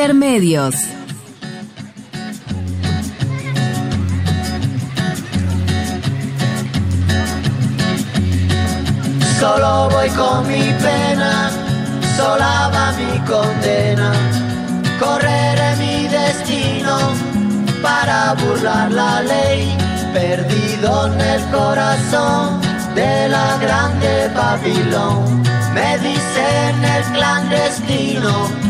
Intermedios. Solo voy con mi pena, sola va mi condena. Correré mi destino para burlar la ley, perdido en el corazón de la grande Babilón. Me dicen el clandestino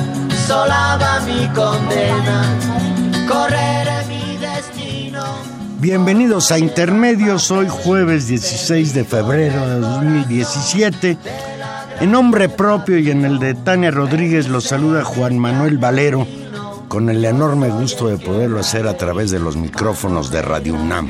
mi condena, correré mi destino. Bienvenidos a Intermedios, hoy jueves 16 de febrero de 2017. En nombre propio y en el de Tania Rodríguez los saluda Juan Manuel Valero, con el enorme gusto de poderlo hacer a través de los micrófonos de Radio UNAM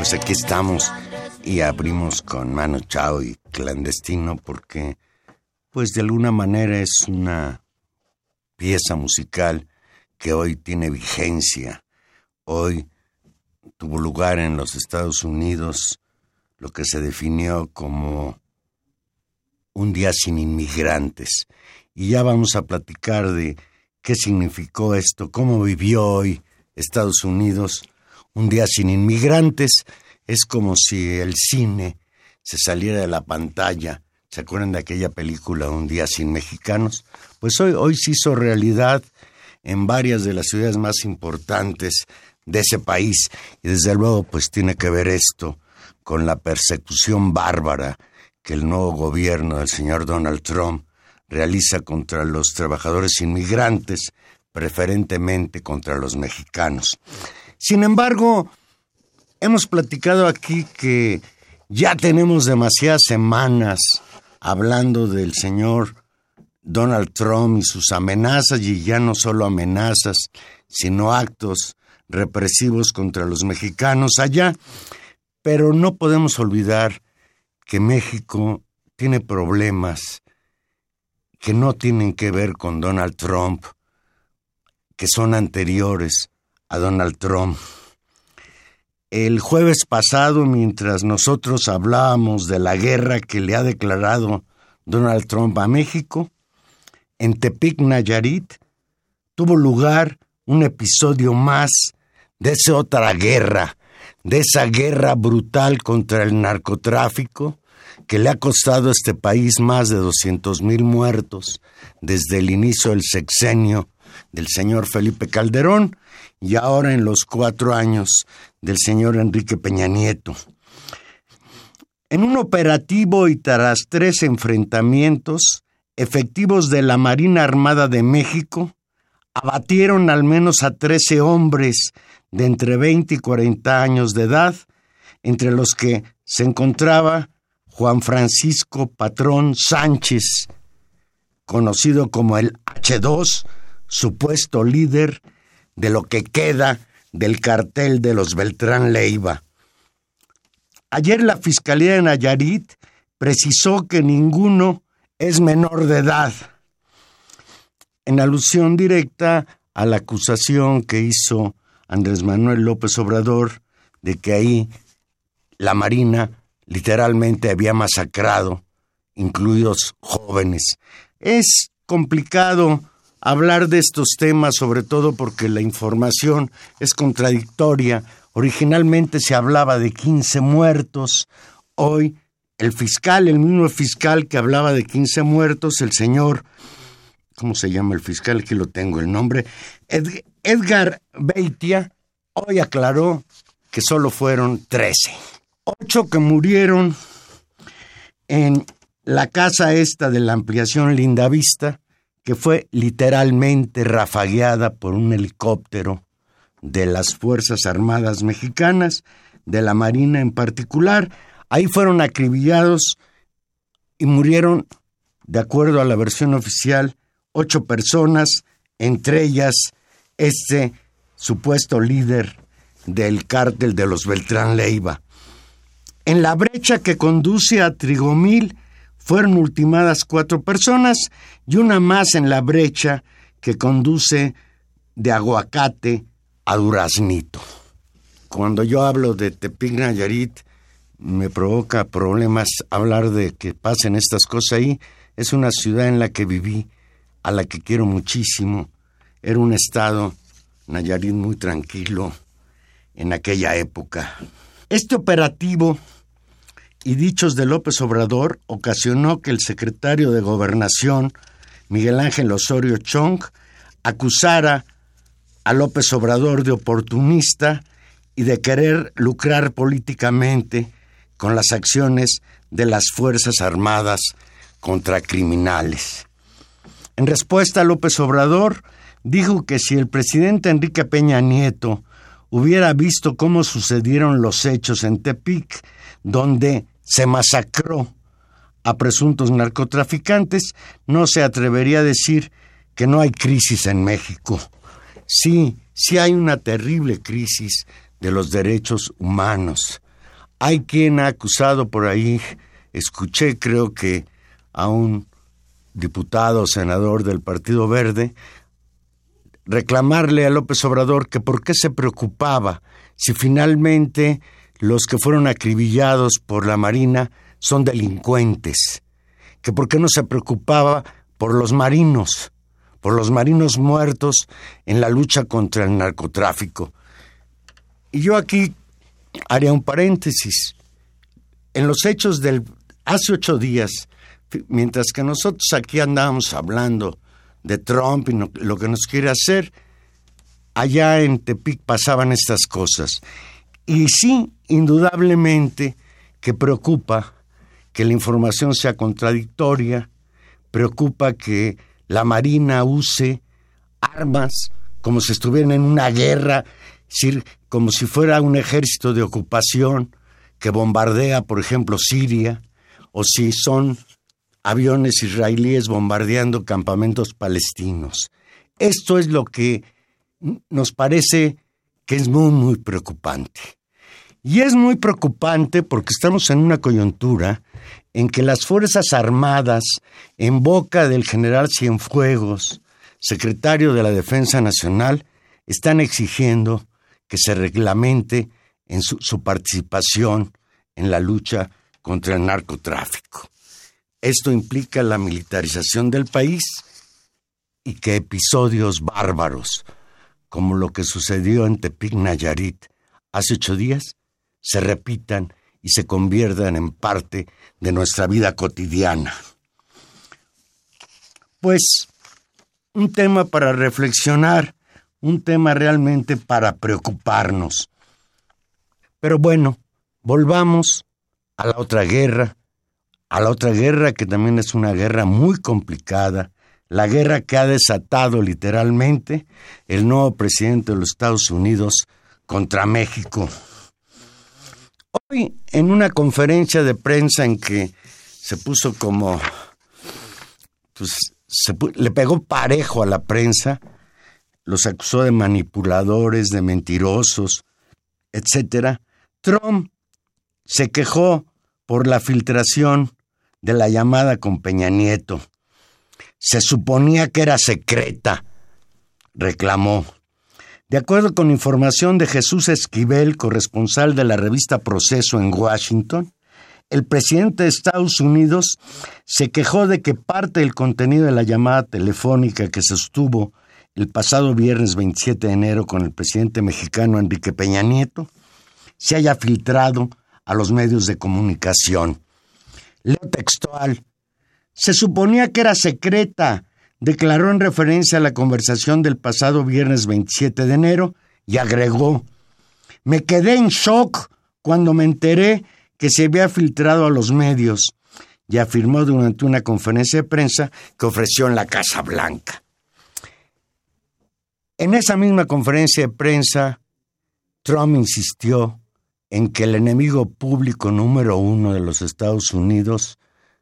Pues aquí estamos y abrimos con Mano Chao y Clandestino porque pues de alguna manera es una pieza musical que hoy tiene vigencia. Hoy tuvo lugar en los Estados Unidos lo que se definió como un día sin inmigrantes. Y ya vamos a platicar de qué significó esto, cómo vivió hoy Estados Unidos un día sin inmigrantes. Es como si el cine se saliera de la pantalla. ¿Se acuerdan de aquella película Un día sin mexicanos? Pues hoy, hoy se hizo realidad en varias de las ciudades más importantes de ese país. Y desde luego pues tiene que ver esto con la persecución bárbara que el nuevo gobierno del señor Donald Trump realiza contra los trabajadores inmigrantes, preferentemente contra los mexicanos. Sin embargo, hemos platicado aquí que ya tenemos demasiadas semanas hablando del señor Donald Trump y sus amenazas, y ya no solo amenazas, sino actos represivos contra los mexicanos allá. Pero no podemos olvidar que México tiene problemas que no tienen que ver con Donald Trump, que son anteriores a Donald Trump. El jueves pasado, mientras nosotros hablábamos de la guerra que le ha declarado Donald Trump a México, en Tepic, Nayarit, tuvo lugar un episodio más de esa otra guerra, de esa guerra brutal contra el narcotráfico que le ha costado a este país más de 200 mil muertos desde el inicio del sexenio del señor Felipe Calderón y ahora en los cuatro años del señor Enrique Peña Nieto. En un operativo y tras tres enfrentamientos, efectivos de la Marina Armada de México abatieron al menos a trece hombres de entre 20 y 40 años de edad, entre los que se encontraba Juan Francisco Patrón Sánchez, conocido como el H2, supuesto líder de lo que queda del cartel de los Beltrán Leiva. Ayer la Fiscalía de Nayarit precisó que ninguno es menor de edad, en alusión directa a la acusación que hizo Andrés Manuel López Obrador de que ahí la Marina literalmente había masacrado, incluidos jóvenes. Es complicado hablar de estos temas, sobre todo porque la información es contradictoria. Originalmente se hablaba de 15 muertos, hoy el fiscal, el mismo fiscal que hablaba de 15 muertos, el señor, ¿cómo se llama el fiscal? Aquí lo tengo el nombre, Edgar Beitia, hoy aclaró que solo fueron 13. Ocho que murieron en la casa esta de la ampliación Linda Vista, que fue literalmente rafagueada por un helicóptero de las Fuerzas Armadas Mexicanas, de la Marina en particular. Ahí fueron acribillados y murieron, de acuerdo a la versión oficial, ocho personas, entre ellas este supuesto líder del cártel de los Beltrán Leiva. En la brecha que conduce a Trigomil fueron ultimadas cuatro personas y una más en la brecha que conduce de Aguacate a Duraznito. Cuando yo hablo de Tepic Nayarit, me provoca problemas hablar de que pasen estas cosas ahí. Es una ciudad en la que viví, a la que quiero muchísimo. Era un estado, Nayarit, muy tranquilo en aquella época. Este operativo y dichos de López Obrador ocasionó que el secretario de Gobernación, Miguel Ángel Osorio Chong, acusara a López Obrador de oportunista y de querer lucrar políticamente con las acciones de las Fuerzas Armadas contra criminales. En respuesta, López Obrador dijo que si el presidente Enrique Peña Nieto hubiera visto cómo sucedieron los hechos en Tepic, donde se masacró a presuntos narcotraficantes, no se atrevería a decir que no hay crisis en México. Sí, sí hay una terrible crisis de los derechos humanos. Hay quien ha acusado por ahí, escuché creo que a un diputado senador del Partido Verde, reclamarle a López Obrador que por qué se preocupaba si finalmente los que fueron acribillados por la Marina son delincuentes, que por qué no se preocupaba por los marinos, por los marinos muertos en la lucha contra el narcotráfico. Y yo aquí haría un paréntesis. En los hechos del hace ocho días, mientras que nosotros aquí andábamos hablando de Trump y lo que nos quiere hacer, allá en Tepic pasaban estas cosas. Y sí, indudablemente que preocupa que la información sea contradictoria, preocupa que la Marina use armas como si estuvieran en una guerra, como si fuera un ejército de ocupación que bombardea, por ejemplo, Siria, o si son aviones israelíes bombardeando campamentos palestinos. Esto es lo que nos parece que es muy, muy preocupante. Y es muy preocupante porque estamos en una coyuntura en que las Fuerzas Armadas, en boca del general Cienfuegos, secretario de la Defensa Nacional, están exigiendo que se reglamente en su, su participación en la lucha contra el narcotráfico. Esto implica la militarización del país y que episodios bárbaros, como lo que sucedió en Tepic Nayarit hace ocho días, se repitan y se conviertan en parte de nuestra vida cotidiana. Pues un tema para reflexionar, un tema realmente para preocuparnos. Pero bueno, volvamos a la otra guerra, a la otra guerra que también es una guerra muy complicada, la guerra que ha desatado literalmente el nuevo presidente de los Estados Unidos contra México. Hoy, en una conferencia de prensa en que se puso como, pues, le pegó parejo a la prensa, los acusó de manipuladores, de mentirosos, etc. Trump se quejó por la filtración de la llamada con Peña Nieto. Se suponía que era secreta, reclamó. De acuerdo con información de Jesús Esquivel, corresponsal de la revista Proceso en Washington, el presidente de Estados Unidos se quejó de que parte del contenido de la llamada telefónica que sostuvo el pasado viernes 27 de enero con el presidente mexicano Enrique Peña Nieto se haya filtrado a los medios de comunicación. Leo textual. Se suponía que era secreta, declaró en referencia a la conversación del pasado viernes 27 de enero y agregó, me quedé en shock cuando me enteré que se había filtrado a los medios y afirmó durante una conferencia de prensa que ofreció en la Casa Blanca. En esa misma conferencia de prensa, Trump insistió en que el enemigo público número uno de los Estados Unidos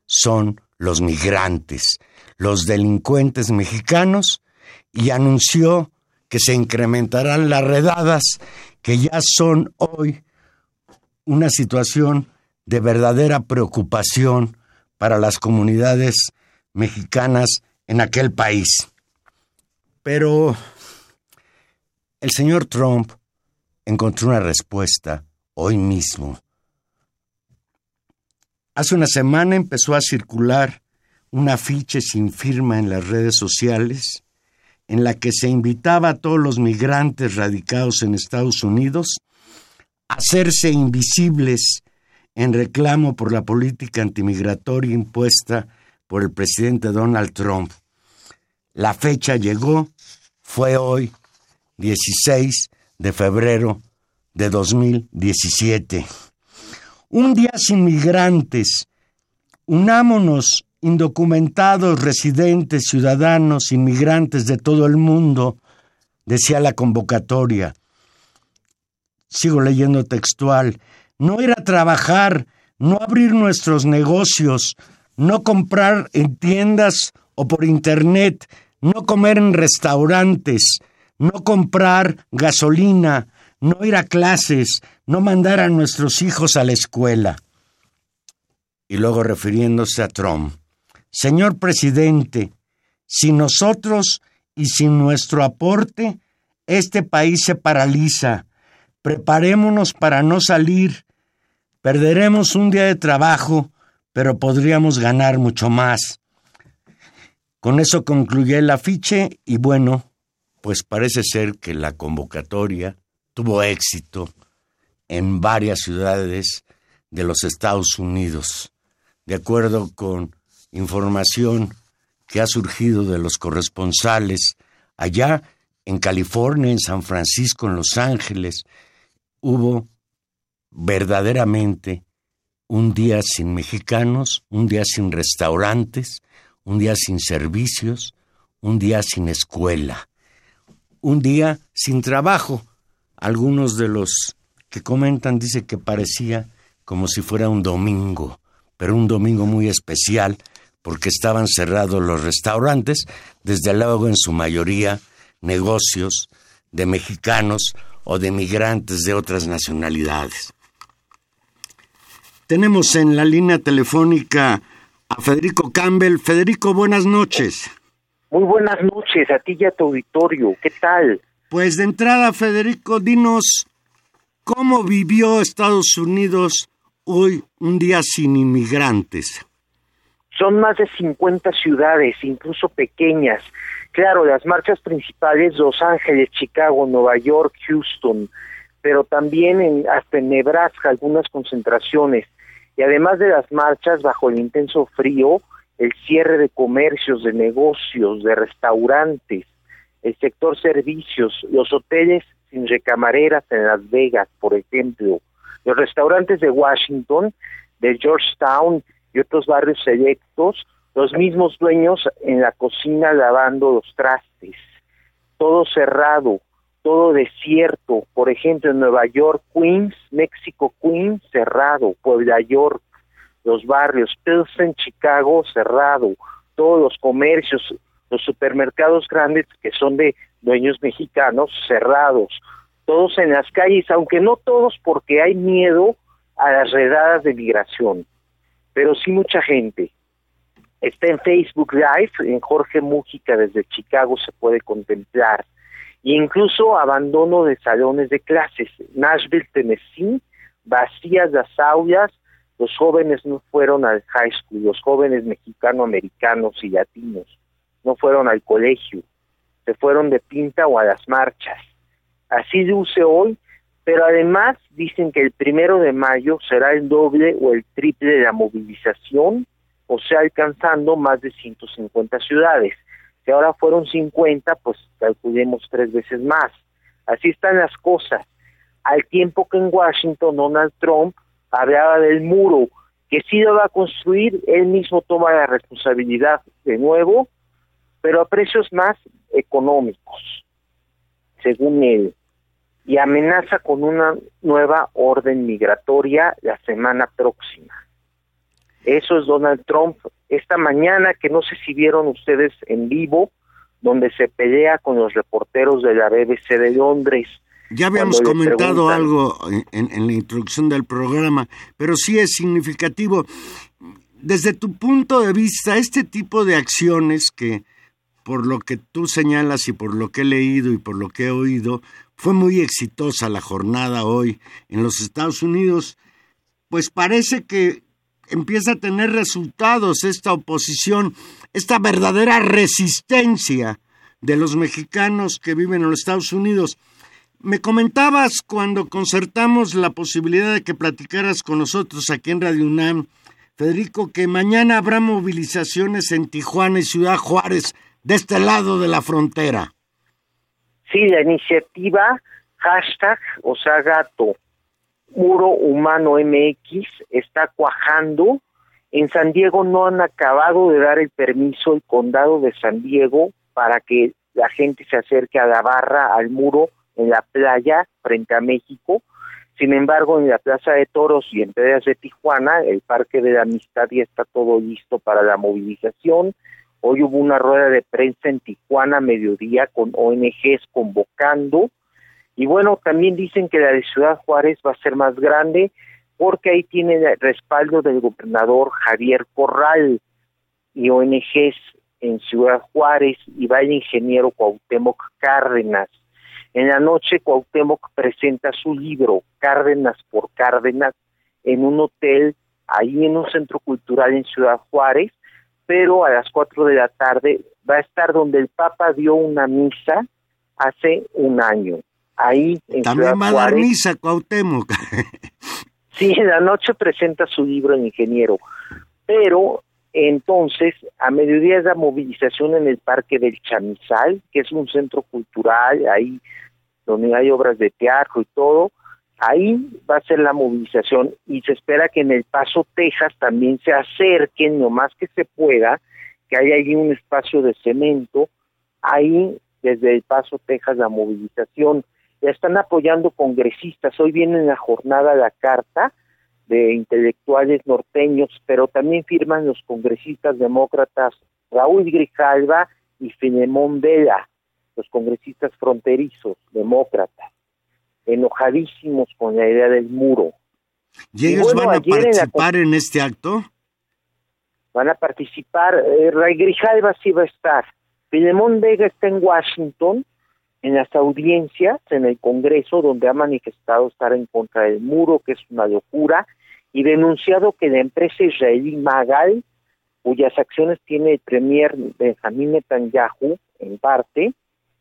son los migrantes, los delincuentes mexicanos, y anunció que se incrementarán las redadas, que ya son hoy una situación de verdadera preocupación para las comunidades mexicanas en aquel país. Pero el señor Trump encontró una respuesta hoy mismo. Hace una semana empezó a circular un afiche sin firma en las redes sociales en la que se invitaba a todos los migrantes radicados en Estados Unidos a hacerse invisibles en reclamo por la política antimigratoria impuesta por el presidente Donald Trump. La fecha llegó, fue hoy, 16 de febrero de 2017. Un día sin migrantes. Unámonos, indocumentados, residentes, ciudadanos, inmigrantes de todo el mundo, decía la convocatoria. Sigo leyendo textual. No ir a trabajar, no abrir nuestros negocios, no comprar en tiendas o por internet, no comer en restaurantes, no comprar gasolina, no ir a clases, no mandar a nuestros hijos a la escuela. Y luego refiriéndose a Trump, Señor presidente, sin nosotros y sin nuestro aporte, este país se paraliza. Preparémonos para no salir. Perderemos un día de trabajo, pero podríamos ganar mucho más. Con eso concluye el afiche y bueno, pues parece ser que la convocatoria tuvo éxito en varias ciudades de los Estados Unidos, de acuerdo con información que ha surgido de los corresponsales allá en California, en San Francisco, en Los Ángeles, hubo verdaderamente un día sin mexicanos, un día sin restaurantes, un día sin servicios, un día sin escuela, un día sin trabajo. Algunos de los que comentan dicen que parecía como si fuera un domingo, pero un domingo muy especial porque estaban cerrados los restaurantes, desde luego en su mayoría negocios de mexicanos o de migrantes de otras nacionalidades. Tenemos en la línea telefónica a Federico Campbell. Federico, buenas noches. Muy buenas noches a ti y a tu auditorio. ¿Qué tal? Pues de entrada, Federico, dinos cómo vivió Estados Unidos hoy un día sin inmigrantes. Son más de 50 ciudades, incluso pequeñas. Claro, las marchas principales, Los Ángeles, Chicago, Nueva York, Houston, pero también en, hasta en Nebraska algunas concentraciones. Y además de las marchas bajo el intenso frío, el cierre de comercios, de negocios, de restaurantes, el sector servicios, los hoteles sin recamareras en Las Vegas, por ejemplo, los restaurantes de Washington, de Georgetown otros barrios selectos, los mismos dueños en la cocina lavando los trastes, todo cerrado, todo desierto, por ejemplo en Nueva York, Queens, México, Queens, cerrado, Puebla York, los barrios, Pilsen, Chicago, cerrado, todos los comercios, los supermercados grandes que son de dueños mexicanos, cerrados, todos en las calles, aunque no todos porque hay miedo a las redadas de migración pero sí mucha gente. Está en Facebook Live, en Jorge Mújica desde Chicago se puede contemplar. Incluso abandono de salones de clases. Nashville, Tennessee, vacías las aulas, los jóvenes no fueron al high school, los jóvenes mexicano-americanos y latinos no fueron al colegio, se fueron de pinta o a las marchas. Así luce hoy, pero además dicen que el primero de mayo será el doble o el triple de la movilización, o sea, alcanzando más de 150 ciudades. Si ahora fueron 50, pues calculemos tres veces más. Así están las cosas. Al tiempo que en Washington Donald Trump hablaba del muro, que sí lo va a construir, él mismo toma la responsabilidad de nuevo, pero a precios más económicos, según él, y amenaza con una nueva orden migratoria la semana próxima. Eso es Donald Trump esta mañana, que no sé si vieron ustedes en vivo, donde se pelea con los reporteros de la BBC de Londres ya habíamos comentado algo en, la introducción del programa, pero sí es significativo. Desde tu punto de vista, este tipo de acciones que, por lo que tú señalas y por lo que he leído y por lo que he oído, fue muy exitosa la jornada hoy en los Estados Unidos, pues parece que empieza a tener resultados esta oposición, esta verdadera resistencia de los mexicanos que viven en los Estados Unidos. Me comentabas cuando concertamos la posibilidad de que platicaras con nosotros aquí en Radio UNAM, Federico, que mañana habrá movilizaciones en Tijuana y Ciudad Juárez, de este lado de la frontera. Sí, la iniciativa hashtag Osagato Muro Humano MX está cuajando. En San Diego no han acabado de dar el permiso el condado de San Diego para que la gente se acerque a la barra, al muro en la playa frente a México. Sin embargo, en la Plaza de Toros y en Playas de Tijuana, el Parque de la Amistad ya está todo listo para la movilización. Hoy hubo una rueda de prensa en Tijuana mediodía con ONGs convocando. Y bueno, también dicen que la de Ciudad Juárez va a ser más grande porque ahí tiene respaldo del gobernador Javier Corral y ONGs en Ciudad Juárez y va el ingeniero Cuauhtémoc Cárdenas. En la noche Cuauhtémoc presenta su libro Cárdenas por Cárdenas en un hotel ahí en un centro cultural en Ciudad Juárez, pero a las cuatro de la tarde va a estar donde el Papa dio una misa hace un año. Ahí en También Ciudad va a dar misa Cuauhtémoc. sí, en la noche presenta su libro El Ingeniero, pero entonces, a mediodía es la movilización en el Parque del Chamizal, que es un centro cultural, ahí donde hay obras de teatro y todo, ahí va a ser la movilización y se espera que en el Paso, Texas también se acerquen lo más que se pueda, que haya ahí un espacio de cemento, ahí desde el Paso, Texas la movilización. Ya están apoyando congresistas, hoy viene en la jornada la carta, de intelectuales norteños, pero también firman los congresistas demócratas Raúl Grijalva y Filemón Vela, los congresistas fronterizos demócratas, enojadísimos con la idea del muro. ¿Y ellos van a participar en, este acto? Van a participar, eh, Grijalva sí va a estar, Filemón Vega está en Washington, en las audiencias en el Congreso, donde ha manifestado estar en contra del muro, que es una locura, y denunciado que la empresa israelí Magal, cuyas acciones tiene el premier Benjamín Netanyahu en parte,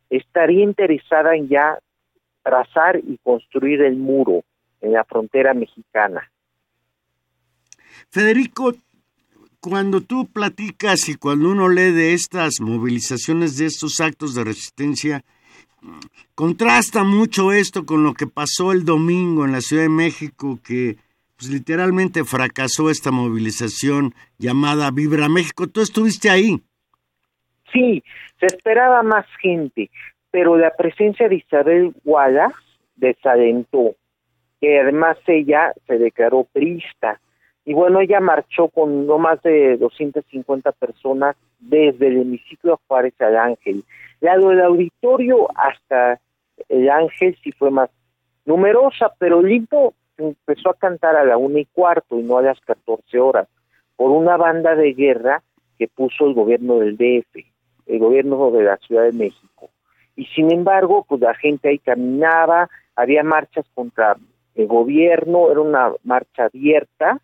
estaría interesada en ya trazar y construir el muro en la frontera mexicana. Federico, cuando tú platicas y cuando uno lee de estas movilizaciones, de estos actos de resistencia, contrasta mucho esto con lo que pasó el domingo en la Ciudad de México, que pues literalmente fracasó esta movilización llamada Vibra México. ¿Tú estuviste ahí? Sí, se esperaba más gente, pero la presencia de Isabel Wallace desalentó, que además ella se declaró priista. Y bueno, ella marchó con no más de 250 personas desde el hemiciclo Juárez al Ángel. La del auditorio hasta el Ángel sí fue más numerosa, pero limpo empezó a cantar a la una y cuarto y no a las catorce horas. por una banda de guerra que puso el gobierno del DF, el gobierno de la Ciudad de México. Y sin embargo, pues la gente ahí caminaba, había marchas contra el gobierno, era una marcha abierta,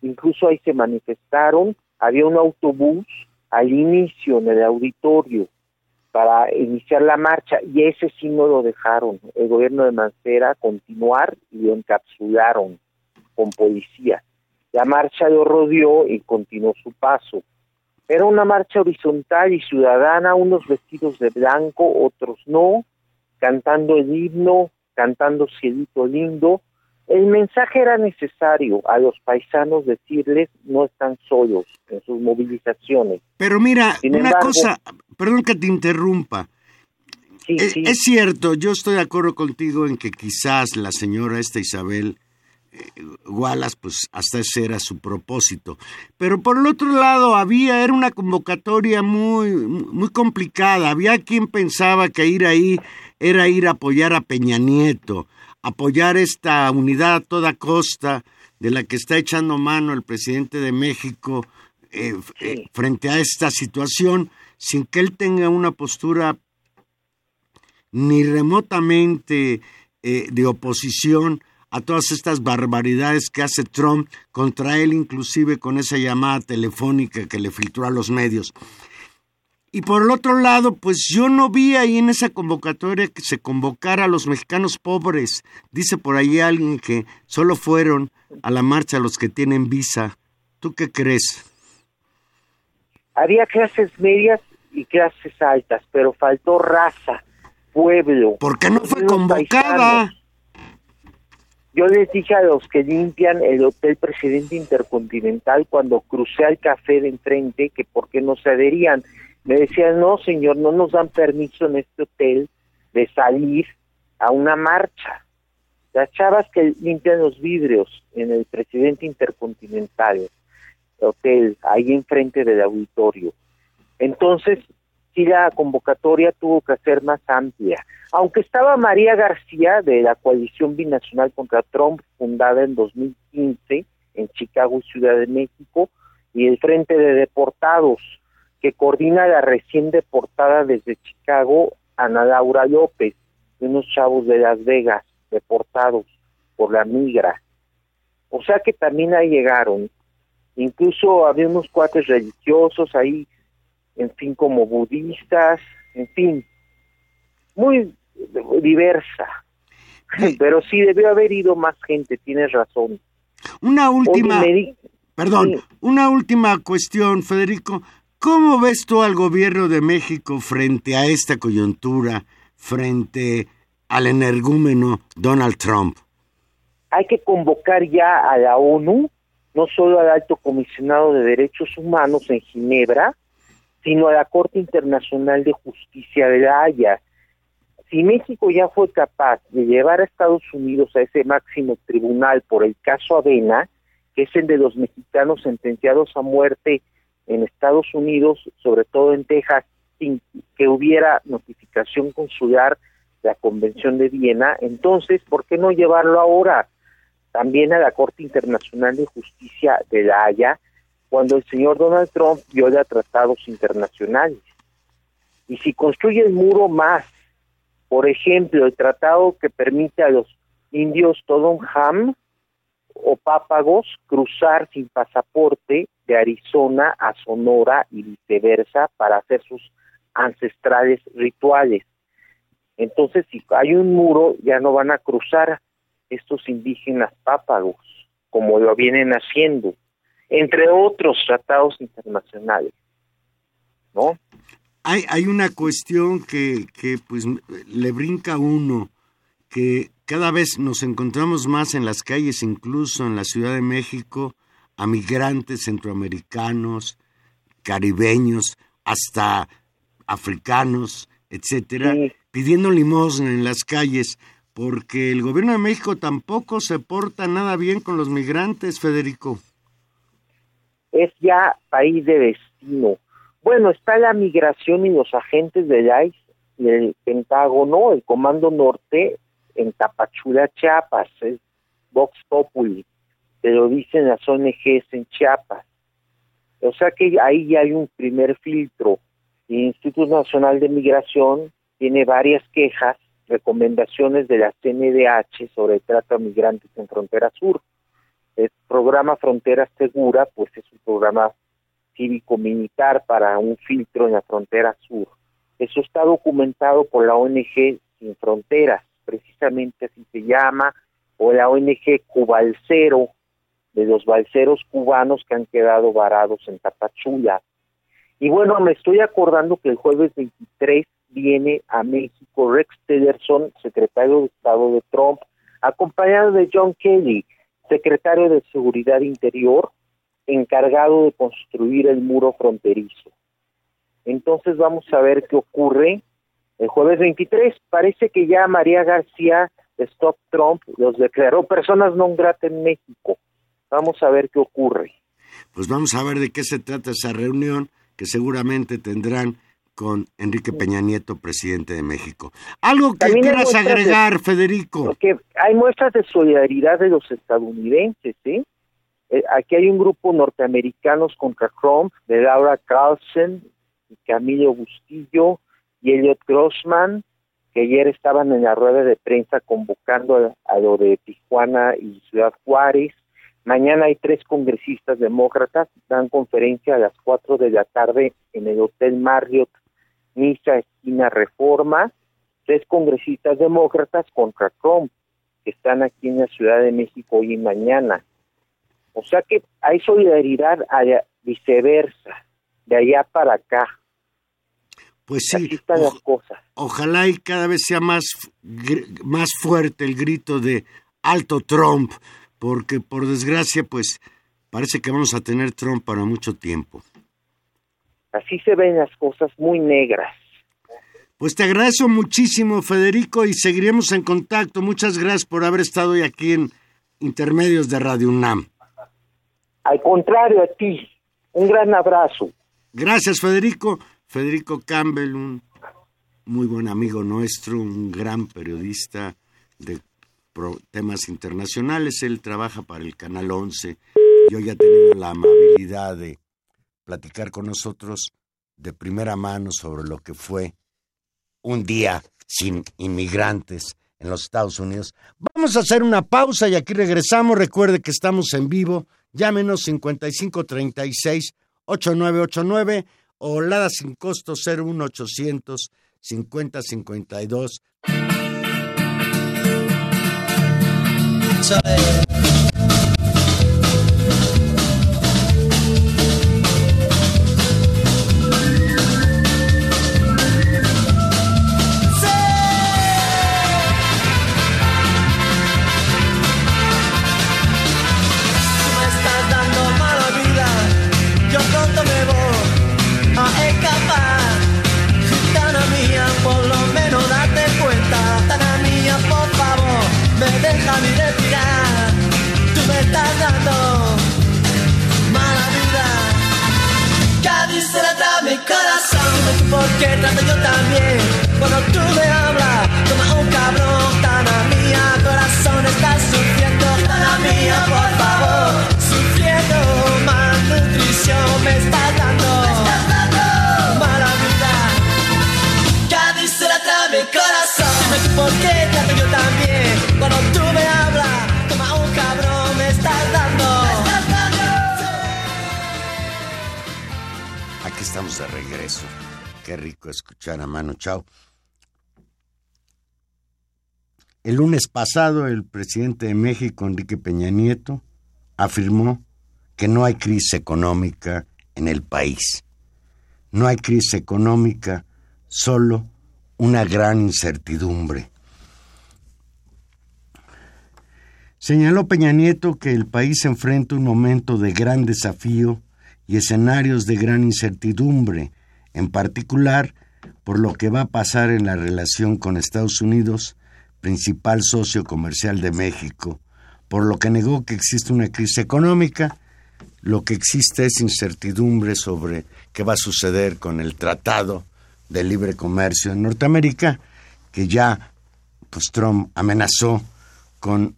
incluso ahí se manifestaron, había un autobús al inicio en el auditorio para iniciar la marcha y ese sí no lo dejaron el gobierno de Mancera continuar y lo encapsularon con policía. La marcha lo rodeó y continuó su paso. Era una marcha horizontal y ciudadana, unos vestidos de blanco, otros no, cantando el himno, cantando Cielito Lindo. El mensaje era necesario a los paisanos decirles no están solos en sus movilizaciones. Pero mira, una cosa, perdón que te interrumpa. es, es, cierto, yo estoy de acuerdo contigo en que quizás la señora esta Isabel Wallace, pues hasta ese era su propósito. Pero por el otro lado había, era una convocatoria muy, muy complicada. Había quien pensaba que ir ahí era ir a apoyar a Peña Nieto, apoyar esta unidad a toda costa de la que está echando mano el presidente de México eh, eh, frente a esta situación, sin que él tenga una postura ni remotamente eh, de oposición a todas estas barbaridades que hace Trump contra él, inclusive con esa llamada telefónica que le filtró a los medios. Y por el otro lado, pues yo no vi ahí en esa convocatoria que se convocara a los mexicanos pobres. Dice por ahí alguien que solo fueron a la marcha los que tienen visa. ¿Tú qué crees? Había clases medias y clases altas, pero faltó raza, pueblo. ¿Por qué no fue convocada? Yo les dije a los que limpian el Hotel Presidente Intercontinental cuando crucé al café de enfrente que por qué no se adherían. Me decían, no señor, no nos dan permiso en este hotel de salir a una marcha. Las chavas que limpian los vidrios en el Presidente Intercontinental, hotel, ahí enfrente del auditorio. Entonces, la convocatoria tuvo que ser más amplia. Aunque estaba María García de la coalición binacional contra Trump, fundada en 2015 en Chicago y Ciudad de México, y el Frente de Deportados, que coordina la recién deportada desde Chicago Ana Laura López, de unos chavos de Las Vegas, deportados por la migra. O sea que también ahí llegaron. Incluso había unos cuates religiosos ahí en fin, como budistas, en fin, muy diversa. Pero sí debió haber ido más gente, tienes razón. Una última, perdón, una última cuestión, Federico. ¿Cómo ves tú al gobierno de México frente a esta coyuntura, frente al energúmeno Donald Trump? Hay que convocar ya a la ONU, no solo al alto comisionado de derechos humanos en Ginebra, sino a la Corte Internacional de Justicia de la Haya. Si México ya fue capaz de llevar a Estados Unidos a ese máximo tribunal por el caso Avena, que es el de los mexicanos sentenciados a muerte en Estados Unidos, sobre todo en Texas, sin que hubiera notificación consular de la Convención de Viena, entonces, ¿por qué no llevarlo ahora también a la Corte Internacional de Justicia de la Haya? Cuando el señor Donald Trump viola tratados internacionales. Y si construye el muro más, por ejemplo, el tratado que permite a los indios Ham o Pápagos cruzar sin pasaporte de Arizona a Sonora y viceversa para hacer sus ancestrales rituales. Entonces, si hay un muro, ya no van a cruzar estos indígenas pápagos, como lo vienen haciendo entre otros tratados internacionales. ¿No? Hay, hay una cuestión que, que pues le brinca a uno, que cada vez nos encontramos más en las calles, incluso en la Ciudad de México, a migrantes centroamericanos, caribeños, hasta africanos, etcétera, pidiendo limosna en las calles, porque el gobierno de México tampoco se porta nada bien con los migrantes, Federico es ya país de destino. Bueno, está la migración y los agentes del ICE del Pentágono, el Comando Norte, en Tapachula, Chiapas, es Vox Populi, te lo dicen las ONGs en Chiapas. O sea que ahí ya hay un primer filtro. El Instituto Nacional de Migración tiene varias quejas, recomendaciones de la CNDH sobre el trato a migrantes en Frontera Sur. El programa Frontera Segura, pues es un programa cívico-militar para un filtro en la frontera sur. Eso está documentado por la ONG Sin Fronteras, precisamente así se llama, o la ONG Cubalcero, de los balseros cubanos que han quedado varados en Tapachula. Y bueno, me estoy acordando que el jueves 23 viene a México Rex Tillerson, secretario de Estado de Trump, acompañado de John Kelly, secretario de Seguridad Interior, encargado de construir el muro fronterizo. Entonces vamos a ver qué ocurre el jueves 23. Parece que ya María García Stop Trump los declaró personas no gratas en México. Vamos a ver qué ocurre. Pues vamos a ver de qué se trata esa reunión que seguramente tendrán con Enrique Peña Nieto, presidente de México. Algo que quieras agregar, Federico. Porque hay muestras de solidaridad de los estadounidenses, ¿sí? Eh, aquí hay un grupo norteamericanos contra Trump, de Laura Carlson, Camilo Bustillo y Elliot Grossman, que ayer estaban en la rueda de prensa convocando a lo de Tijuana y Ciudad Juárez. Mañana hay tres congresistas demócratas, dan conferencia a las cuatro de la tarde en el Hotel Marriott Misa Esquina Reforma, tres congresistas demócratas contra Trump, que están aquí en la Ciudad de México hoy y mañana. O sea que hay solidaridad allá, viceversa, de allá para acá. Pues sí, están las cosas. ojalá y cada vez sea más, más fuerte el grito de alto Trump, porque por desgracia, pues parece que vamos a tener Trump para mucho tiempo. Así se ven las cosas muy negras. Pues te agradezco muchísimo, Federico, y seguiremos en contacto. Muchas gracias por haber estado hoy aquí en Intermedios de Radio UNAM. Al contrario, a ti. Un gran abrazo. Gracias, Federico. Federico Campbell, un muy buen amigo nuestro, un gran periodista de temas internacionales. Él trabaja para el Canal 11 y hoy ha tenido la amabilidad de platicar con nosotros de primera mano sobre lo que fue un día sin inmigrantes en los Estados Unidos. Vamos a hacer una pausa y aquí regresamos. Recuerde que estamos en vivo. Llámenos 5536 8989 o Lada sin costo 01800 5052. Porque trato yo también. Cuando tú me hablas, toma un cabrón, tana mía, corazón está sufriendo, tana mía, por favor, sufriendo malnutrición me está dando, me estás dando mala vida. Cádiz se la trae mi corazón, dime tú por qué trato yo también. Cuando tú me hablas, toma un cabrón, me estás dando. Me estás dando. Aquí estamos de regreso. Qué rico escuchar a Manu Chao. El lunes pasado, el presidente de México, Enrique Peña Nieto, afirmó que no hay crisis económica en el país. No hay crisis económica, solo una gran incertidumbre. Señaló Peña Nieto que el país enfrenta un momento de gran desafío y escenarios de gran incertidumbre en particular por lo que va a pasar en la relación con Estados Unidos, principal socio comercial de México, por lo que negó que existe una crisis económica, lo que existe es incertidumbre sobre qué va a suceder con el Tratado de Libre Comercio en Norteamérica, que ya pues Trump amenazó con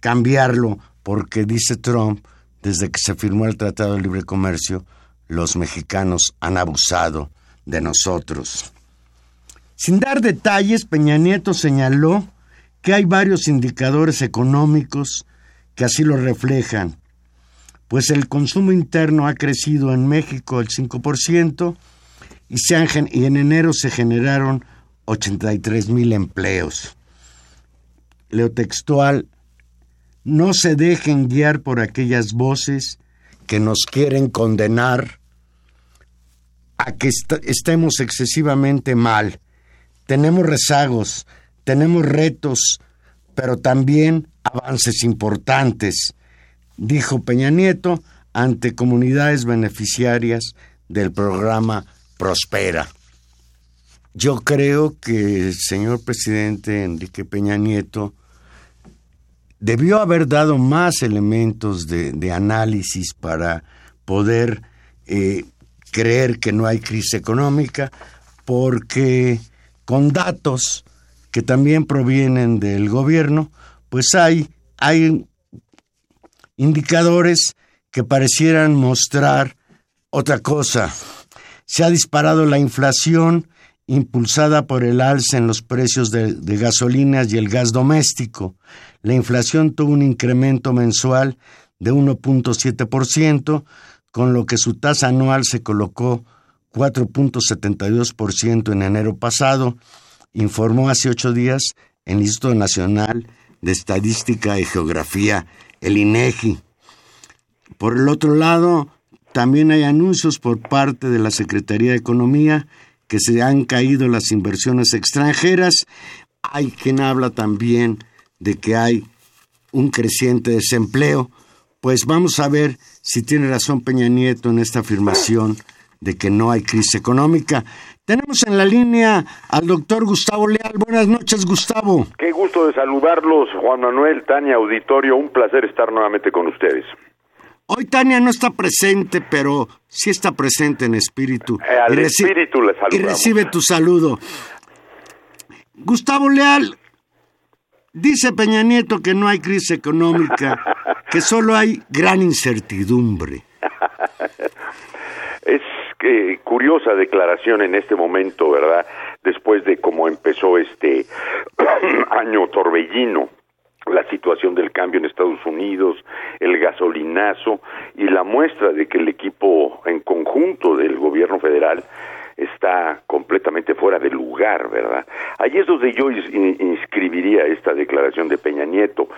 cambiarlo porque dice Trump desde que se firmó el Tratado de Libre Comercio, los mexicanos han abusado de nosotros. Sin dar detalles, Peña Nieto señaló que hay varios indicadores económicos que así lo reflejan, pues el consumo interno ha crecido en México el 5% y, y en enero se generaron 83 mil empleos. Leo textual, no se dejen guiar por aquellas voces que nos quieren condenar a que estemos excesivamente mal. Tenemos rezagos, tenemos retos, pero también avances importantes, dijo Peña Nieto ante comunidades beneficiarias del programa Prospera. Yo creo que el señor presidente Enrique Peña Nieto debió haber dado más elementos de, análisis para poder eh, creer que no hay crisis económica, porque con datos que también provienen del gobierno, pues hay, hay indicadores que parecieran mostrar otra cosa. Se ha disparado la inflación impulsada por el alza en los precios de, de, gasolinas y el gas doméstico. La inflación tuvo un incremento mensual de 1.7%, con lo que su tasa anual se colocó 4.72% en enero pasado, informó hace ocho días el Instituto Nacional de Estadística y Geografía, el INEGI. Por el otro lado, también hay anuncios por parte de la Secretaría de Economía que se han caído las inversiones extranjeras. Hay quien habla también de que hay un creciente desempleo. Pues vamos a ver si tiene razón Peña Nieto en esta afirmación de que no hay crisis económica. Tenemos en la línea al doctor Gustavo Leal. Buenas noches, Gustavo. Qué gusto de saludarlos, Juan Manuel, Tania, auditorio. Un placer estar nuevamente con ustedes. Hoy Tania no está presente, pero sí está presente en espíritu. Eh, al espíritu le. Y recibe tu saludo. Gustavo Leal, dice Peña Nieto que no hay crisis económica, que solo hay gran incertidumbre. es que curiosa declaración en este momento, ¿verdad? Después de cómo empezó este año torbellino la situación del cambio en Estados Unidos, el gasolinazo y la muestra de que el equipo en conjunto del gobierno federal está completamente fuera de lugar, ¿verdad? Allí es donde yo inscribiría esta declaración de Peña Nieto.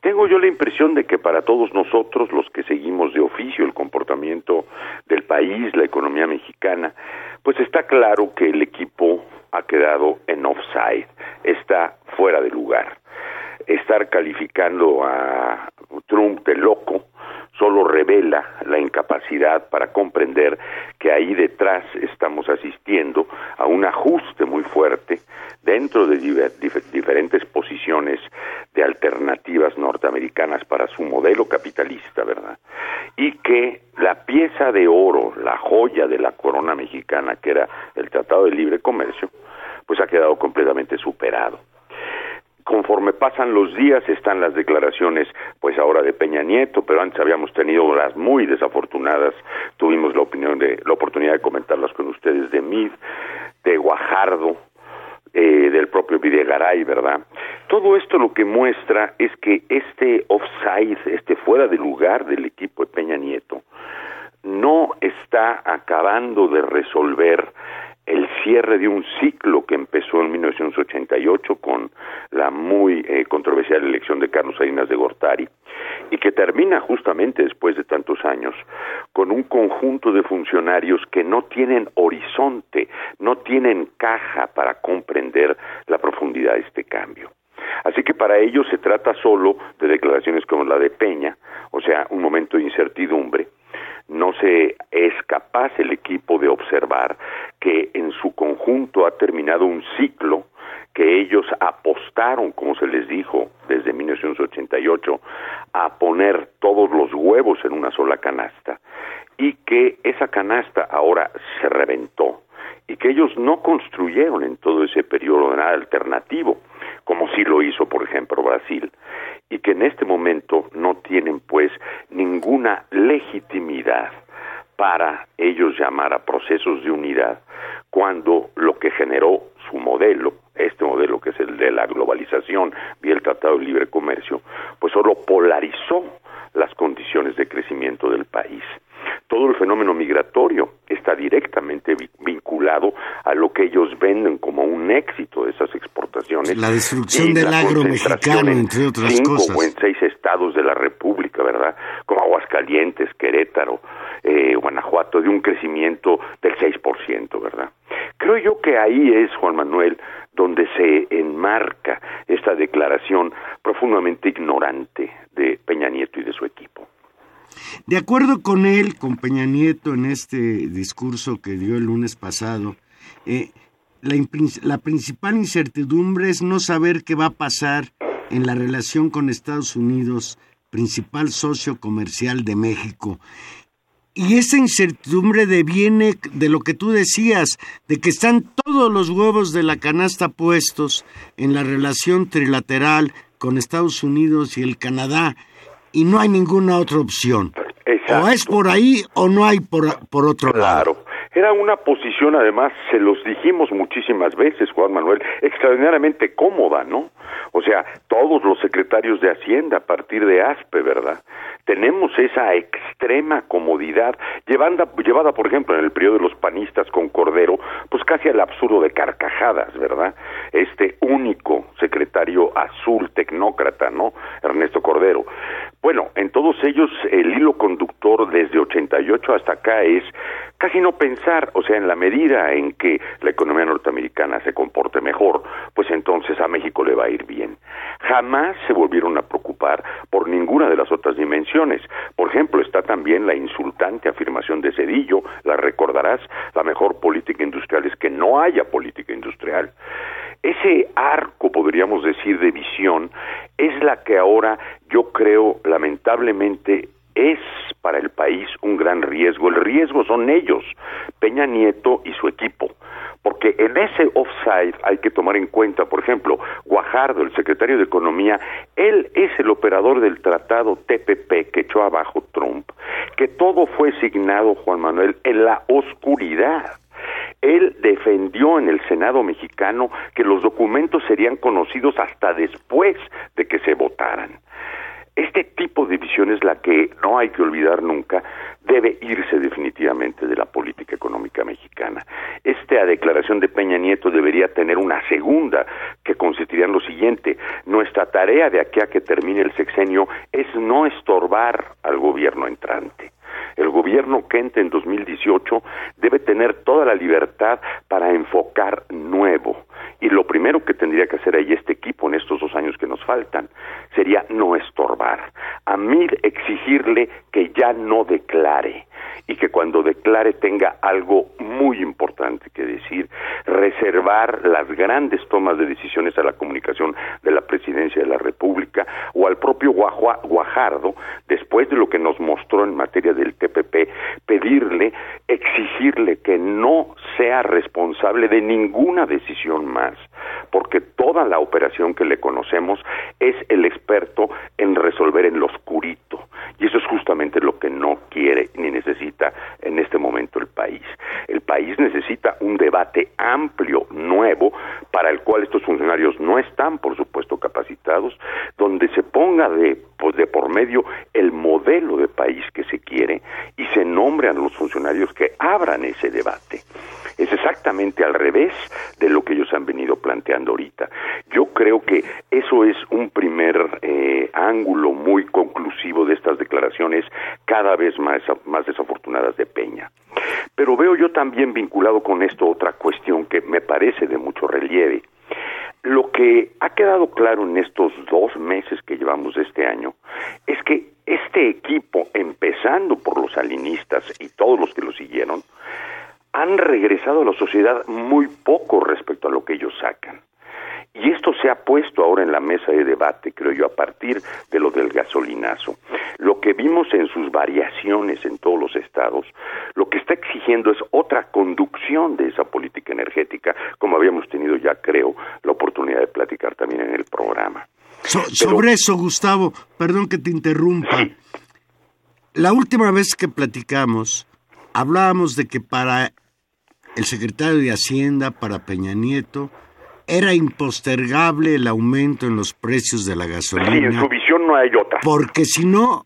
Tengo yo la impresión de que para todos nosotros, los que seguimos de oficio el comportamiento del país, la economía mexicana, pues está claro que el equipo ha quedado en offside, está fuera de lugar estar calificando a Trump de loco solo revela la incapacidad para comprender que ahí detrás estamos asistiendo a un ajuste muy fuerte dentro de diferentes posiciones de alternativas norteamericanas para su modelo capitalista, ¿verdad? Y que la pieza de oro, la joya de la corona mexicana, que era el Tratado de Libre Comercio, pues ha quedado completamente superado conforme pasan los días están las declaraciones pues ahora de Peña Nieto pero antes habíamos tenido las muy desafortunadas tuvimos la opinión de la oportunidad de comentarlas con ustedes de Mid de Guajardo eh, del propio Videgaray, ¿verdad? Todo esto lo que muestra es que este offside, este fuera de lugar del equipo de Peña Nieto, no está acabando de resolver el cierre de un ciclo que empezó en 1988 con la muy eh, controversial elección de Carlos Salinas de Gortari y que termina justamente después de tantos años con un conjunto de funcionarios que no tienen horizonte, no tienen caja para comprender la profundidad de este cambio. Así que para ellos se trata solo de declaraciones como la de Peña, o sea, un momento de incertidumbre, no se es capaz el equipo de observar que en su conjunto ha terminado un ciclo que ellos apostaron, como se les dijo desde 1988, a poner todos los huevos en una sola canasta y que esa canasta ahora se reventó y que ellos no construyeron en todo ese periodo nada alternativo, como sí lo hizo, por ejemplo, Brasil, y que en este momento no tienen pues ninguna legitimidad para ellos llamar a procesos de unidad cuando lo que generó su modelo, este modelo que es el de la globalización y el Tratado de Libre Comercio, pues solo polarizó las condiciones de crecimiento del país. Todo el fenómeno migratorio está directamente vinculado a lo que ellos venden como un éxito de esas exportaciones. La destrucción del agro mexicano, entre otras cinco cosas. o en seis estados de la República, ¿verdad? Como Aguascalientes, Querétaro, eh, Guanajuato, de un crecimiento del 6%, ¿verdad? Creo yo que ahí es, Juan Manuel, donde se enmarca esta declaración profundamente ignorante de Peña Nieto y de su equipo. De acuerdo con él, con Peña Nieto, en este discurso que dio el lunes pasado, eh, la, la principal incertidumbre es no saber qué va a pasar en la relación con Estados Unidos, principal socio comercial de México. Y esa incertidumbre deviene de lo que tú decías, de que están todos los huevos de la canasta puestos en la relación trilateral con Estados Unidos y el Canadá y no hay ninguna otra opción. Exacto. O es por ahí o no hay por, por otro Claro. lado. Era una posición, además, se los dijimos muchísimas veces, Juan Manuel, extraordinariamente cómoda, ¿no? O sea, todos los secretarios de Hacienda, a partir de ASPE, ¿verdad? Tenemos esa extrema comodidad, llevada, llevada, por ejemplo, en el periodo de los panistas con Cordero, pues casi al absurdo de carcajadas, ¿verdad? Este único secretario azul tecnócrata, ¿no? Ernesto Cordero. Bueno, en todos ellos el hilo conductor desde 88 hasta acá es casi no pensar, o sea, en la medida en que la economía norteamericana se comporte mejor, pues entonces a México le va a ir bien. Jamás se volvieron a preocupar por ninguna de las otras dimensiones. Por ejemplo, está también la insultante afirmación de Cedillo, la recordarás, la mejor política industrial es que no haya política industrial. Ese arco, podríamos decir, de visión, es la que ahora yo creo, lamentablemente, es para el país un gran riesgo. El riesgo son ellos, Peña Nieto y su equipo. Porque en ese offside hay que tomar en cuenta, por ejemplo, Guajardo, el secretario de Economía, él es el operador del tratado TPP que echó abajo Trump, que todo fue signado, Juan Manuel, en la oscuridad. Él defendió en el Senado mexicano que los documentos serían conocidos hasta después de que se votaran. Este tipo de visión es la que no hay que olvidar nunca, debe irse definitivamente de la política económica mexicana. Esta declaración de Peña Nieto debería tener una segunda, que consistiría en lo siguiente, nuestra tarea de aquí a que termine el sexenio es no estorbar al gobierno entrante. El gobierno que en 2018 debe tener toda la libertad para enfocar nuevo. Y lo primero que tendría que hacer ahí este equipo en estos dos años que nos faltan sería no estorbar. A mí exigirle que ya no declare y que cuando declare tenga algo muy importante que decir, reservar las grandes tomas de decisiones a la comunicación de la presidencia de la República o al propio Guajardo, después de lo que nos mostró en materia del TPP, pedirle, exigirle que no sea responsable de ninguna decisión más, porque toda la operación que le conocemos es el experto en resolver en lo oscurito, y eso es justamente lo que no quiere ni necesita en este momento el país. El país necesita un debate amplio, nuevo, para el cual estos funcionarios no están, por supuesto, capacitados, donde se ponga de, de por medio el modelo de país que se quiere y se nombre a los funcionarios que abran ese debate. Es exactamente al revés de lo que ellos han venido planteando ahorita. Yo creo que eso es un primer eh, ángulo muy conclusivo de estas declaraciones cada vez más, más desafortunadas de Peña. Pero veo yo también vinculado con esto otra cuestión que me parece de mucho relieve. Lo que ha quedado claro en estos dos meses que llevamos este año es que este equipo, empezando por los alinistas y todos los que lo siguieron, han regresado a la sociedad muy poco respecto a lo que ellos sacan. Y esto se ha puesto ahora en la mesa de debate, creo yo, a partir de lo del gasolinazo. Lo que vimos en sus variaciones en todos los estados, lo que está exigiendo es otra conducción de esa política energética, como habíamos tenido ya, creo, la oportunidad de platicar también en el programa. So- sobre eso, Gustavo, perdón que te interrumpa. Sí. la última vez que platicamos, hablábamos de que para el secretario de Hacienda, para Peña Nieto, era impostergable el aumento en los precios de la gasolina. Sí, en su visión no hay otra. Porque si no,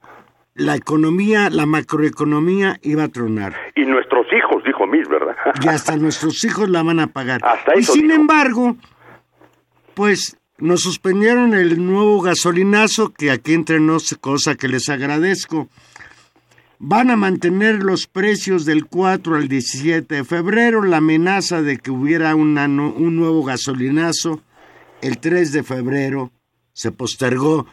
la economía, la macroeconomía iba a tronar. Y nuestros hijos, dijo Miss, ¿verdad? Y hasta nuestros hijos la van a pagar. Hasta y eso sin dijo. embargo, pues nos suspendieron el nuevo gasolinazo, que aquí entre nos, cosa que les agradezco. Van a mantener los precios del 4 al 17 de febrero, la amenaza de que hubiera un nuevo gasolinazo el 3 de febrero se postergó.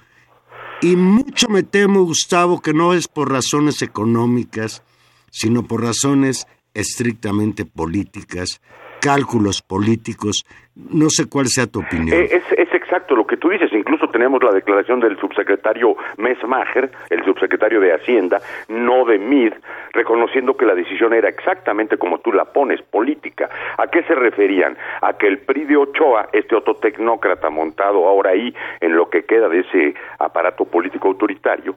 Y mucho me temo, Gustavo, que no es por razones económicas, sino por razones estrictamente políticas, cálculos políticos. No sé cuál sea tu opinión. Eh, es, exacto lo que tú dices. Incluso tenemos la declaración del subsecretario Mesmacher, el subsecretario de Hacienda, no de MID, reconociendo que la decisión era exactamente como tú la pones, política. ¿A qué se referían? A que el PRI de Ochoa, este otro tecnócrata montado ahora ahí en lo que queda de ese aparato político autoritario,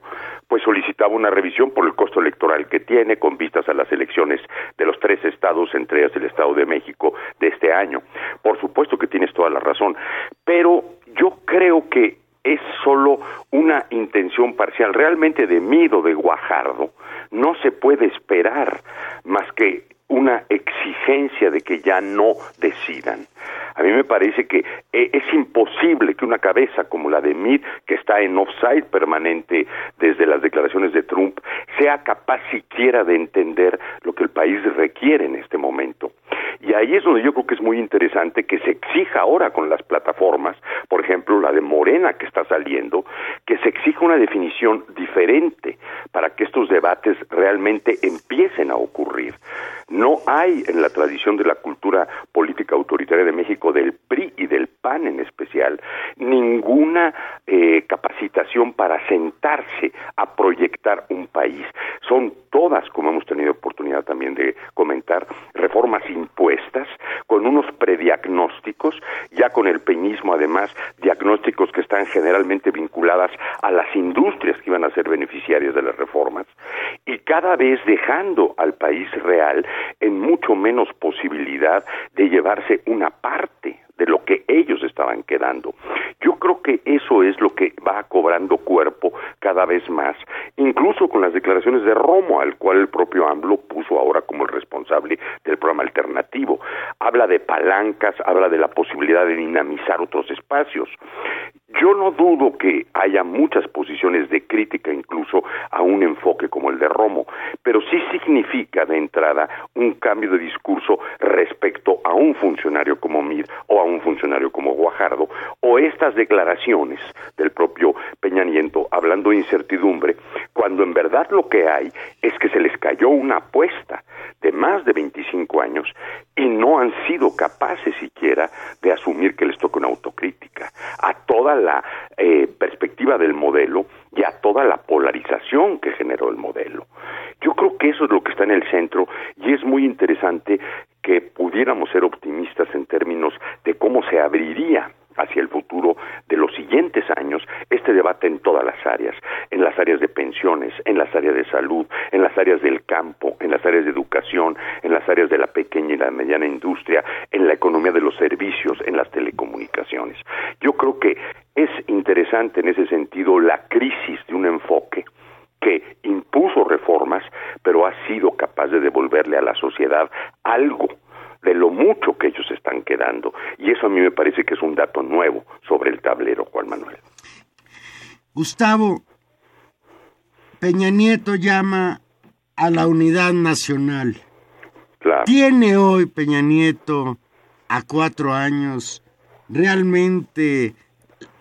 pues solicitaba una revisión por el costo electoral que tiene con vistas a las elecciones de los tres estados, entre ellas el Estado de México, de este año. Por supuesto que tienes toda la razón, pero yo creo que es solo una intención parcial. Realmente de Mido, de Guajardo, no se puede esperar más que una exigencia de que ya no decidan. A mí me parece que eh, es imposible que una cabeza como la de Mid, que está en offside permanente desde las declaraciones de Trump, sea capaz siquiera de entender lo que el país requiere en este momento. Y ahí es donde yo creo que es muy interesante que se exija ahora con las plataformas, por ejemplo, la de Morena que está saliendo, que se exija una definición diferente para que estos debates realmente empiecen a ocurrir. No hay en la tradición de la cultura política autoritaria de México, del PRI En especial, ninguna eh, capacitación para sentarse a proyectar un país. Son todas, como hemos tenido oportunidad también de comentar, reformas impuestas con unos prediagnósticos, ya con el peñismo además, diagnósticos que están generalmente vinculadas a las industrias que iban a ser beneficiarias de las reformas y cada vez dejando al país real en mucho menos posibilidad de llevarse una parte de lo que ellos estaban quedando. Yo creo que eso es lo que va cobrando cuerpo cada vez más, incluso con las declaraciones de Romo, al cual el propio AMLO puso ahora como el responsable del programa alternativo. Habla de palancas, habla de la posibilidad de dinamizar otros espacios. Yo no dudo que haya muchas posiciones de crítica incluso a un enfoque como el de Romo, pero sí significa de entrada un cambio de discurso respecto a un funcionario como Mir o a un funcionario como Guajardo o estas declaraciones del propio Peña Nieto hablando de incertidumbre, cuando en verdad lo que hay es que se les cayó una apuesta de más de 25 años y no han sido capaces siquiera de asumir que les toca una autocrítica. A toda la eh, perspectiva del modelo y a toda la polarización que generó el modelo. Yo creo que eso es lo que está en el centro y es muy interesante que pudiéramos ser optimistas en términos de cómo se abriría hacia el futuro de los siguientes años este debate en todas las áreas, en las áreas de pensiones, en las áreas de salud, en las áreas del campo, en las áreas de educación, en las áreas de la pequeña y la mediana industria, en la economía de los servicios, en las telecomunicaciones. Yo creo que es interesante en ese sentido la crisis de un enfoque que impuso reformas, pero ha sido capaz de devolverle a la sociedad algo de lo mucho que ellos están quedando. Y eso a mí me parece que es un dato nuevo sobre el tablero, Juan Manuel. Gustavo, Peña Nieto llama a la unidad nacional. Claro. ¿Tiene hoy Peña Nieto, a cuatro años, realmente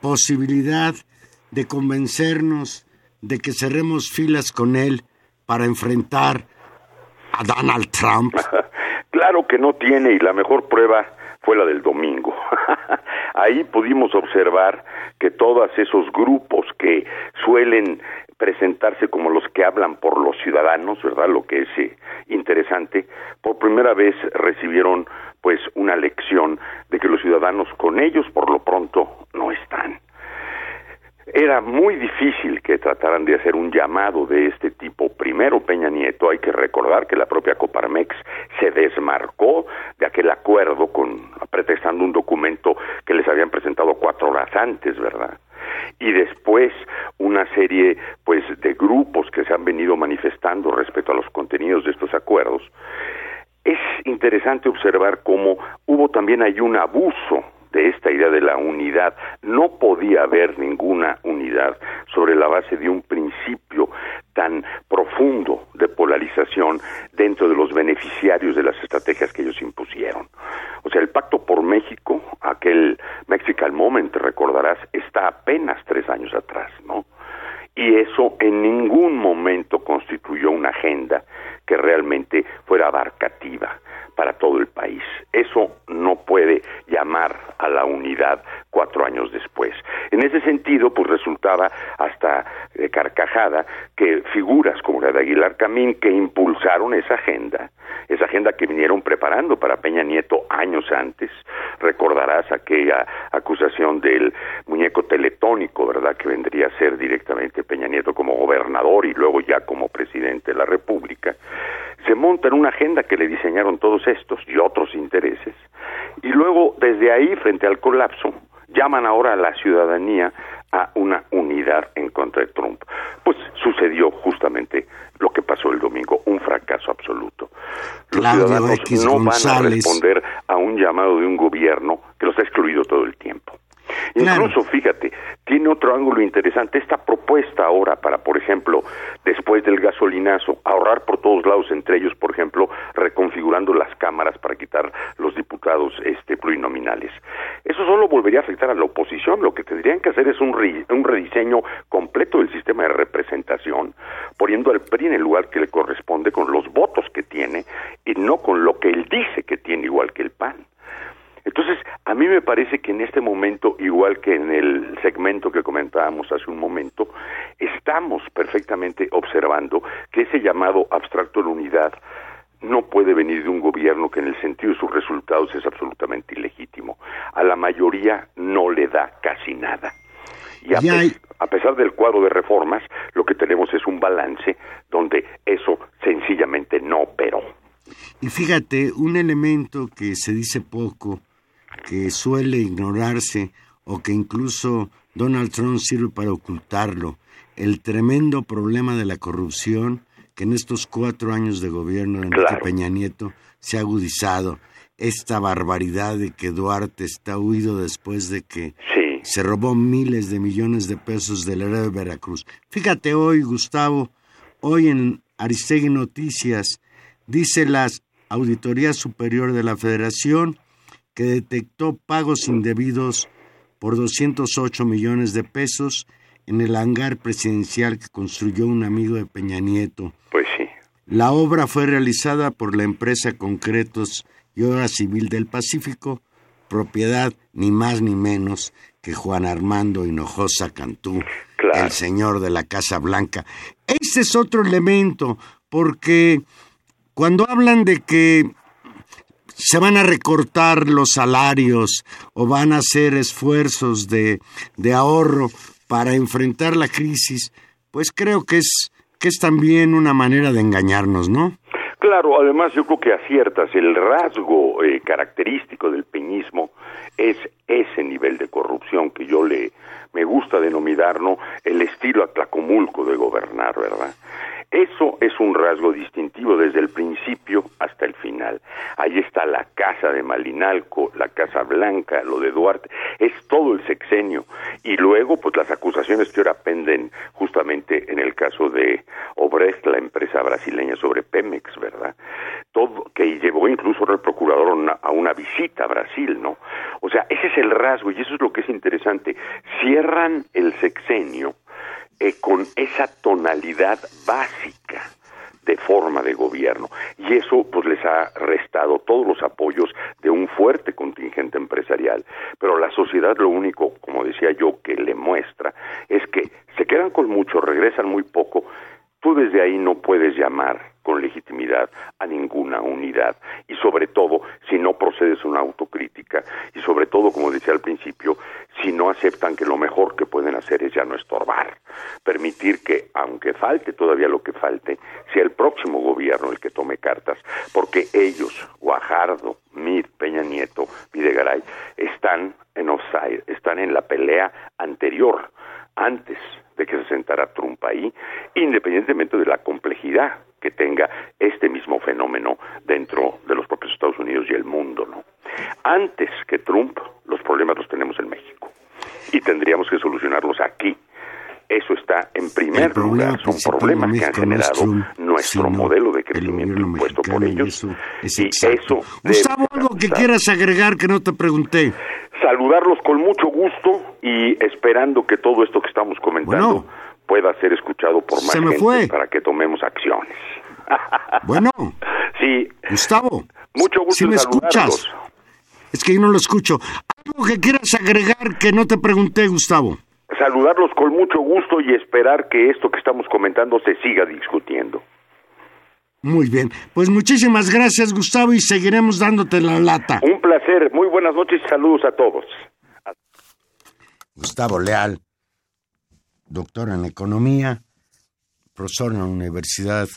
posibilidad de convencernos de que cerremos filas con él para enfrentar a Donald Trump? Claro que no tiene y la mejor prueba fue la del domingo. Ahí pudimos observar que todos esos grupos que suelen presentarse como los que hablan por los ciudadanos, ¿verdad? Lo que es eh, interesante, por primera vez recibieron pues una lección de que los ciudadanos con ellos por lo pronto no están. Era muy difícil que trataran de hacer un llamado de este tipo. Primero, Peña Nieto, hay que recordar que la propia Coparmex se desmarcó de aquel acuerdo con pretextando un documento que les habían presentado cuatro horas antes, ¿verdad? y después una serie pues de grupos que se han venido manifestando respecto a los contenidos de estos acuerdos es interesante observar cómo hubo también hay un abuso de esta idea de la unidad. No podía haber ninguna unidad sobre la base de un principio tan profundo de polarización dentro de los beneficiarios de las estrategias que ellos impusieron. O sea, el pacto por México, aquel Mexican Moment, recordarás, está apenas tres años atrás, ¿no? Y eso en ningún momento constituyó una agenda que realmente fuera abarcativa para todo el país. Eso no puede llamar a la unidad cuatro años después. En ese sentido, pues resultaba hasta eh, carcajada que figuras como la de Aguilar Camín, que impulsaron esa agenda, esa agenda que vinieron preparando para Peña Nieto años antes, recordarás aquella acusación del muñeco teletónico, ¿verdad?, que vendría a ser directamente Peña Nieto como gobernador y luego ya como presidente de la República, se monta en una agenda que le diseñaron todos estos y otros intereses, y luego desde ahí, frente al colapso, llaman ahora a la ciudadanía a una unidad en contra de Trump. Pues sucedió justamente lo que pasó el domingo, un fracaso absoluto. Los ciudadanos no van a responder a un llamado de un gobierno que los ha excluido todo el tiempo. Incluso, fíjate, tiene otro ángulo interesante esta propuesta ahora para, por ejemplo, después del gasolinazo, ahorrar por todos lados, entre ellos, por ejemplo, reconfigurando las cámaras para quitar los diputados este, plurinominales. Eso solo volvería a afectar a la oposición. Lo que tendrían que hacer es un, completo del sistema de representación, poniendo al PRI en el lugar que le corresponde con los votos que tiene y no con lo que él dice que tiene igual que el PAN. Entonces, a mí me parece que en este momento, igual que en el segmento que comentábamos hace un momento, estamos perfectamente observando que ese llamado abstracto de unidad no puede venir de un gobierno que en el sentido de sus resultados es absolutamente ilegítimo. A la mayoría no le da casi nada. Y a, a, pesar del cuadro de reformas, lo que tenemos es un balance donde eso sencillamente no operó. Y fíjate, un elemento que se dice poco que suele ignorarse o que incluso Donald Trump sirve para ocultarlo, el tremendo problema de la corrupción que en estos cuatro años de gobierno de Enrique Peña Nieto se ha agudizado, esta barbaridad de que Duarte está huido después de que se robó miles de millones de pesos del héroe de Veracruz. Fíjate hoy, Gustavo, hoy en Aristegui Noticias dice la Auditoría Superior de la Federación que detectó pagos indebidos por 208 millones de pesos en el hangar presidencial que construyó un amigo de Peña Nieto. Pues sí. La obra fue realizada por la empresa Concretos y Obra Civil del Pacífico, propiedad ni más ni menos que Juan Armando Hinojosa Cantú, el señor de la Casa Blanca. Ese es otro elemento, porque cuando hablan de que se van a recortar los salarios o van a hacer esfuerzos de, de ahorro para enfrentar la crisis, pues creo que es, que es también una manera de engañarnos, ¿no? Claro, además yo creo que aciertas, el rasgo eh, característico del peñismo es ese nivel de corrupción que yo le me gusta denominarlo el estilo atlacomulco de gobernar, ¿verdad? Eso es un rasgo distintivo desde el principio hasta el final. Ahí está la casa de Malinalco, la Casa Blanca, lo de Duarte, es todo el sexenio. Y luego, pues las acusaciones que ahora penden justamente en el caso de Obrecht, la empresa brasileña sobre Pemex, ¿verdad? Todo, que llevó incluso al procurador a una visita a Brasil, ¿no? O sea, ese es el rasgo y eso es lo que es interesante. Cierran el sexenio eh, con esa tonalidad básica de forma de gobierno. Y eso pues les ha restado todos los apoyos de un fuerte contingente empresarial. Pero la sociedad lo único como decía yo que le muestra es que se quedan con mucho regresan muy poco. Tú desde ahí no puedes llamar con legitimidad a ninguna unidad. Y sobre todo si no procedes una autocrítica y sobre todo como decía al principio si no aceptan que lo mejor que pueden hacer es ya no estorbar permitir que aunque falte todavía lo que falte sea el próximo gobierno el que tome cartas porque ellos Guajardo Mir Peña Nieto Videgaray están en offside están en la pelea anterior antes de que se sentara Trump ahí, independientemente de la complejidad que tenga este mismo fenómeno dentro de los propios Estados Unidos y el mundo, ¿no? Antes que Trump, los problemas los tenemos en México y tendríamos que solucionarlos aquí. Eso está en primer lugar, son problemas que han generado nuestro modelo de crecimiento impuesto por ellos. y eso Gustavo, algo que quieras agregar que no te pregunté saludarlos con mucho gusto y esperando que todo esto que estamos comentando pueda ser escuchado por más gente para que tomemos acciones. Bueno. Sí. Gustavo. Mucho gusto si me escuchas. Es que yo no lo escucho. Algo que quieras agregar que no te pregunté, Gustavo. Saludarlos con mucho gusto y esperar que esto que estamos comentando se siga discutiendo. Muy bien. Pues muchísimas gracias, Gustavo, y seguiremos dándote la lata. Un placer. Muy buenas noches y saludos a todos. Gustavo Leal, doctor en economía, profesor en la Universidad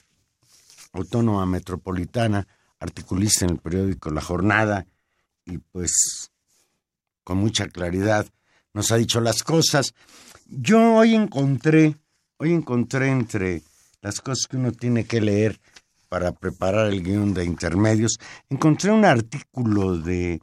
Autónoma Metropolitana, articulista en el periódico La Jornada, y pues con mucha claridad nos ha dicho las cosas. Yo hoy encontré, hoy encontré entre las cosas que uno tiene que leer para preparar el guion de intermedios, encontré un artículo de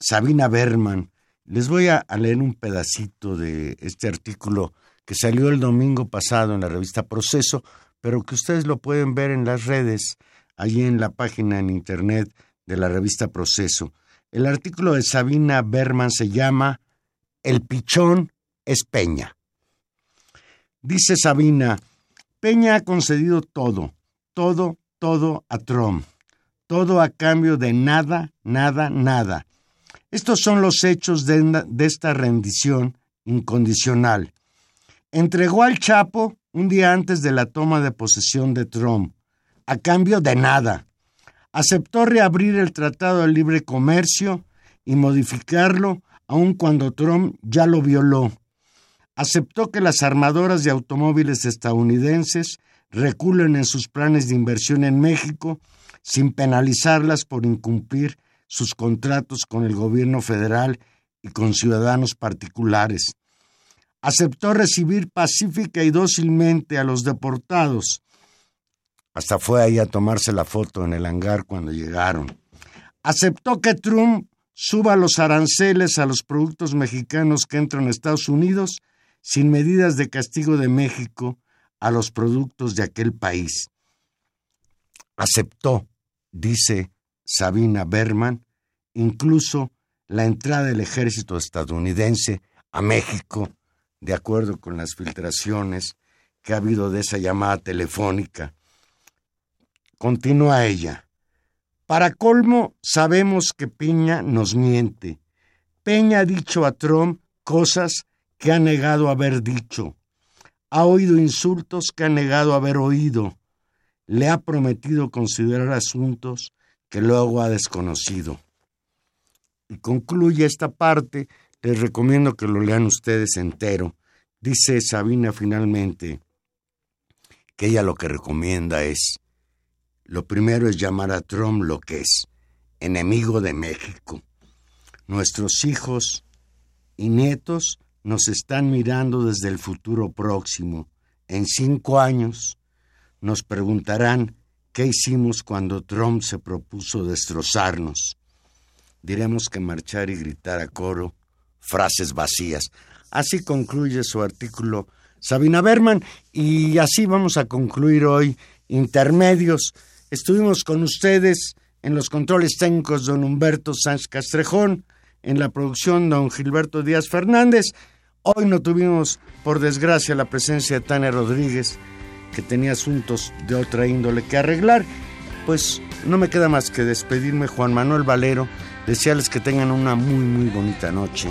Sabina Berman. Les voy a, leer un pedacito de este artículo que salió el domingo pasado en la revista Proceso, pero que ustedes lo pueden ver en las redes, allí en la página en internet de la revista Proceso. El artículo de Sabina Berman se llama El pichón es Peña. Dice Sabina, Peña ha concedido todo, todo, todo a Trump. Todo a cambio de nada, nada, nada. Estos son los hechos de, esta rendición incondicional. Entregó al Chapo un día antes de la toma de posesión de Trump, a cambio de nada. Aceptó reabrir el Tratado de Libre Comercio y modificarlo aun cuando Trump ya lo violó. Aceptó que las armadoras de automóviles estadounidenses reculen en sus planes de inversión en México sin penalizarlas por incumplir sus contratos con el gobierno federal y con ciudadanos particulares. Aceptó recibir pacífica y dócilmente a los deportados. Hasta fue ahí a tomarse la foto en el hangar cuando llegaron. Aceptó que Trump suba los aranceles a los productos mexicanos que entran a Estados Unidos sin medidas de castigo de México a los productos de aquel país. Aceptó, dice Sabina Berman, incluso la entrada del ejército estadounidense a México, de acuerdo con las filtraciones que ha habido de esa llamada telefónica. Continúa ella. Para colmo, sabemos que Peña nos miente. Peña ha dicho a Trump cosas que ha negado haber dicho ha oído insultos que ha negado haber oído, le ha prometido considerar asuntos que luego ha desconocido. Y concluye esta parte, les recomiendo que lo lean ustedes entero. Dice Sabina finalmente que ella lo que recomienda es, lo primero es llamar a Trump lo que es, enemigo de México. Nuestros hijos y nietos nos están mirando desde el futuro próximo. En cinco años nos preguntarán qué hicimos cuando Trump se propuso destrozarnos. Diremos que marchar y gritar a coro frases vacías. Así concluye su artículo Sabina Berman y así vamos a concluir hoy intermedios. Estuvimos con ustedes en los controles técnicos don Humberto Sánchez Castrejón, en la producción don Gilberto Díaz Fernández. Hoy no tuvimos, por desgracia, la presencia de Tania Rodríguez, que tenía asuntos de otra índole que arreglar. Pues no me queda más que despedirme, Juan Manuel Valero, desearles que tengan una muy, muy bonita noche.